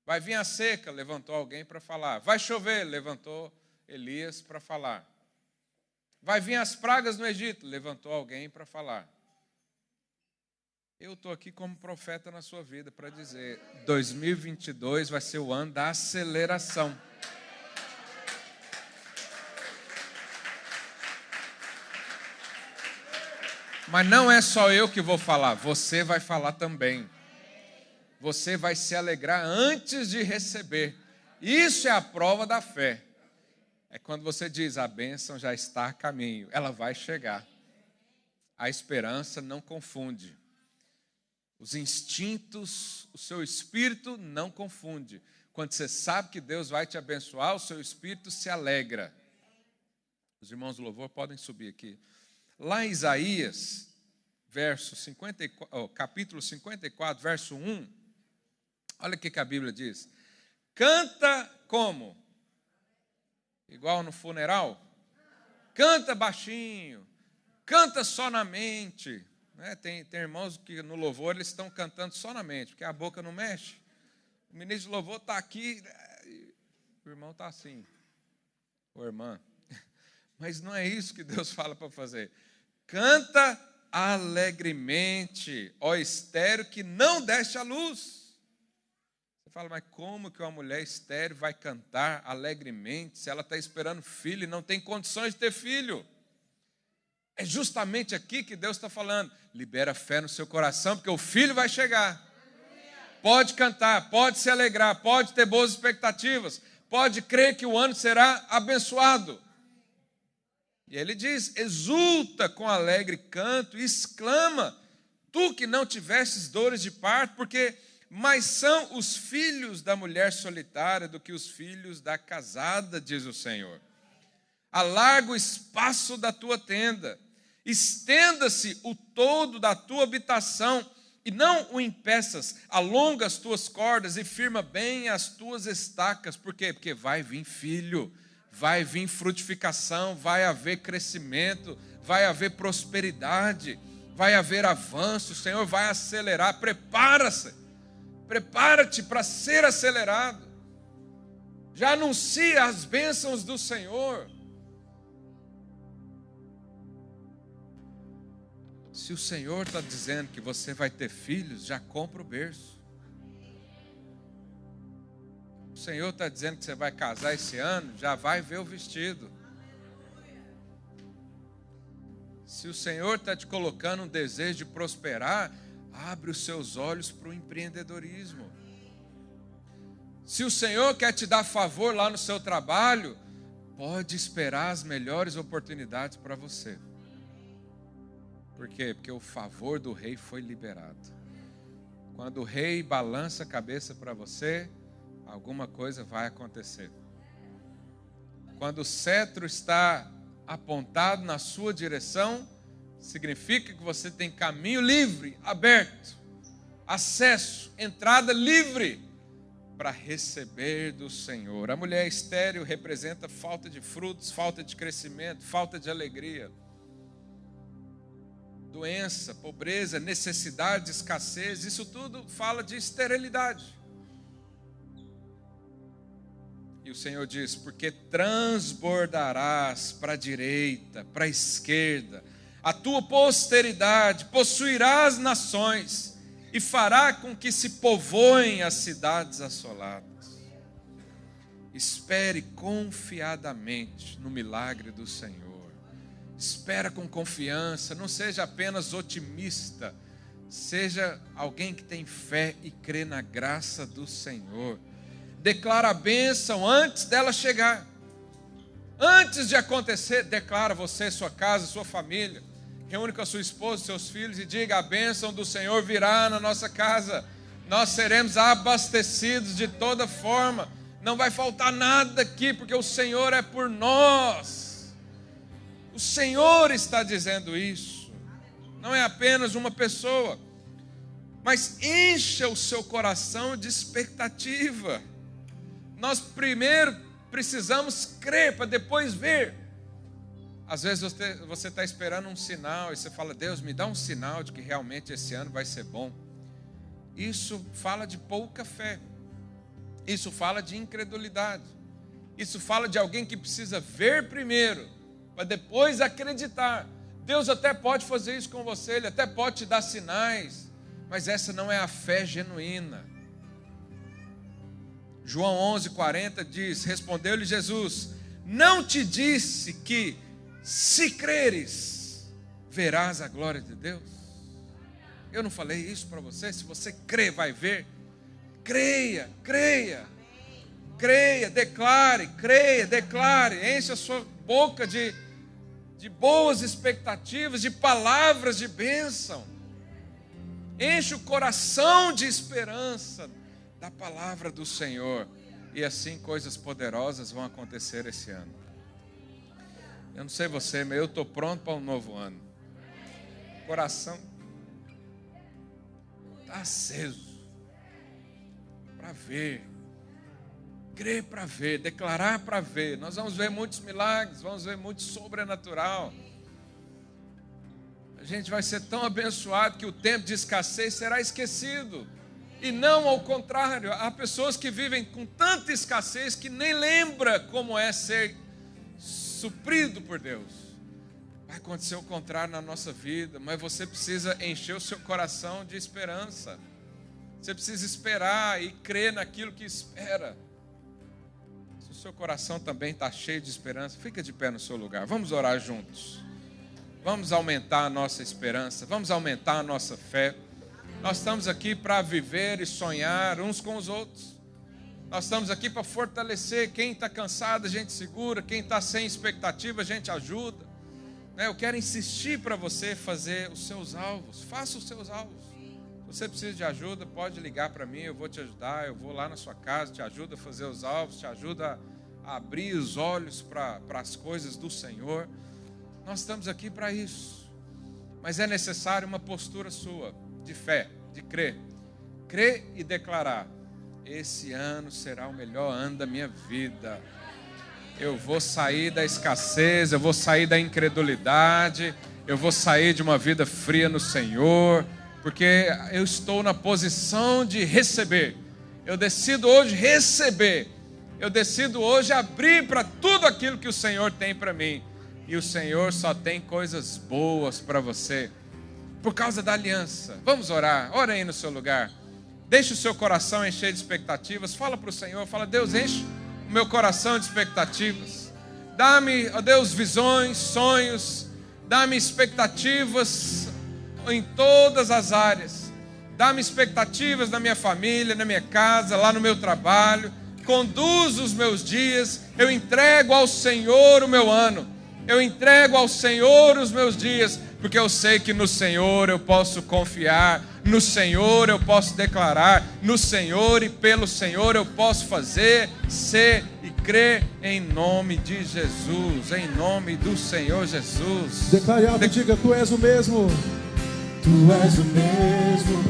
Vai vir a seca, levantou alguém para falar. Vai chover, levantou Elias para falar. Vai vir as pragas no Egito, levantou alguém para falar. Eu estou aqui como profeta na sua vida para dizer: 2022 vai ser o ano da aceleração. Mas não é só eu que vou falar, você vai falar também. Você vai se alegrar antes de receber. Isso é a prova da fé. É quando você diz: a bênção já está a caminho, ela vai chegar. A esperança não confunde. Os instintos, o seu espírito não confunde. Quando você sabe que Deus vai te abençoar, o seu espírito se alegra. Os irmãos do louvor podem subir aqui. Lá em Isaías, verso 54, oh, capítulo 54, verso 1, olha o que a Bíblia diz. Canta como? Igual no funeral? Canta baixinho, canta só na mente. Né? Tem, tem irmãos que no louvor eles estão cantando só na mente, porque a boca não mexe. O ministro de louvor está aqui, o irmão está assim, ou irmã. Mas não é isso que Deus *laughs* fala para fazer. Canta alegremente, ó estéreo que não deste a luz. Você fala, mas como que uma mulher estéreo vai cantar alegremente se ela está esperando filho e não tem condições de ter filho? É justamente aqui que Deus está falando. Libera fé no seu coração, porque o filho vai chegar. Pode cantar, pode se alegrar, pode ter boas expectativas, pode crer que o ano será abençoado. E ele diz: exulta com alegre canto, e exclama, tu que não tivestes dores de parto, porque mais são os filhos da mulher solitária do que os filhos da casada, diz o Senhor. alarga o espaço da tua tenda, estenda-se o todo da tua habitação, e não o impeças, alonga as tuas cordas e firma bem as tuas estacas, por quê? Porque vai vir filho, vai vir frutificação, vai haver crescimento, vai haver prosperidade, vai haver avanço, o Senhor vai acelerar, prepara-se, prepara-te para ser acelerado, já anuncia as bênçãos do Senhor. Se o Senhor está dizendo que você vai ter filhos, já compra o berço. O Senhor está dizendo que você vai casar esse ano, já vai ver o vestido. Se o Senhor está te colocando um desejo de prosperar, abre os seus olhos para o empreendedorismo. Se o Senhor quer te dar favor lá no seu trabalho, pode esperar as melhores oportunidades para você. Por quê? Porque o favor do rei foi liberado. Quando o rei balança a cabeça para você, alguma coisa vai acontecer. Quando o cetro está apontado na sua direção, significa que você tem caminho livre, aberto, acesso, entrada livre para receber do Senhor. A mulher estéril representa falta de frutos, falta de crescimento, falta de alegria doença, pobreza, necessidade, escassez, isso tudo fala de esterilidade. E o Senhor diz: porque transbordarás para a direita, para a esquerda, a tua posteridade possuirá as nações e fará com que se povoem as cidades assoladas. Espere confiadamente no milagre do Senhor. Espera com confiança, não seja apenas otimista, seja alguém que tem fé e crê na graça do Senhor. Declara a bênção antes dela chegar. Antes de acontecer, declara você, sua casa, sua família. Reúne com a sua esposa, seus filhos e diga: a bênção do Senhor virá na nossa casa. Nós seremos abastecidos de toda forma. Não vai faltar nada aqui, porque o Senhor é por nós. O Senhor está dizendo isso. Não é apenas uma pessoa. Mas encha o seu coração de expectativa. Nós primeiro precisamos crer para depois ver. Às vezes você está esperando um sinal e você fala, Deus, me dá um sinal de que realmente esse ano vai ser bom. Isso fala de pouca fé. Isso fala de incredulidade. Isso fala de alguém que precisa ver primeiro para depois acreditar. Deus até pode fazer isso com você, Ele até pode te dar sinais, mas essa não é a fé genuína. João 11:40 diz: Respondeu-lhe Jesus: Não te disse que, se creres, verás a glória de Deus? Eu não falei isso para você? Se você crê, vai ver. Creia, creia, creia, declare, creia, declare, enche a sua boca de de boas expectativas, de palavras de bênção. Enche o coração de esperança da palavra do Senhor. E assim coisas poderosas vão acontecer esse ano. Eu não sei você, mas eu estou pronto para um novo ano. O coração está aceso para ver crer para ver, declarar para ver. Nós vamos ver muitos milagres, vamos ver muito sobrenatural. A gente vai ser tão abençoado que o tempo de escassez será esquecido. E não ao contrário, há pessoas que vivem com tanta escassez que nem lembra como é ser suprido por Deus. Vai acontecer o contrário na nossa vida, mas você precisa encher o seu coração de esperança. Você precisa esperar e crer naquilo que espera seu coração também está cheio de esperança, fica de pé no seu lugar. Vamos orar juntos. Vamos aumentar a nossa esperança, vamos aumentar a nossa fé. Nós estamos aqui para viver e sonhar uns com os outros. Nós estamos aqui para fortalecer. Quem está cansado, a gente segura. Quem está sem expectativa, a gente ajuda. Né, eu quero insistir para você fazer os seus alvos. Faça os seus alvos. Se você precisa de ajuda, pode ligar para mim, eu vou te ajudar. Eu vou lá na sua casa, te ajudo a fazer os alvos, te ajuda a a abrir os olhos para as coisas do Senhor. Nós estamos aqui para isso. Mas é necessário uma postura sua, de fé, de crer. Crer e declarar: esse ano será o melhor ano da minha vida. Eu vou sair da escassez, eu vou sair da incredulidade, eu vou sair de uma vida fria no Senhor, porque eu estou na posição de receber. Eu decido hoje receber. Eu decido hoje abrir para tudo aquilo que o Senhor tem para mim. E o Senhor só tem coisas boas para você. Por causa da aliança. Vamos orar. Ora aí no seu lugar. Deixe o seu coração encher de expectativas. Fala para o Senhor. Fala, Deus, enche o meu coração de expectativas. Dá-me, ó Deus, visões, sonhos. Dá-me expectativas em todas as áreas. Dá-me expectativas na minha família, na minha casa, lá no meu trabalho. Conduz os meus dias. Eu entrego ao Senhor o meu ano. Eu entrego ao Senhor os meus dias, porque eu sei que no Senhor eu posso confiar, no Senhor eu posso declarar, no Senhor e pelo Senhor eu posso fazer, ser e crer em nome de Jesus, em nome do Senhor Jesus. Declare alto, De- diga: Tu és o mesmo. Tu és o mesmo.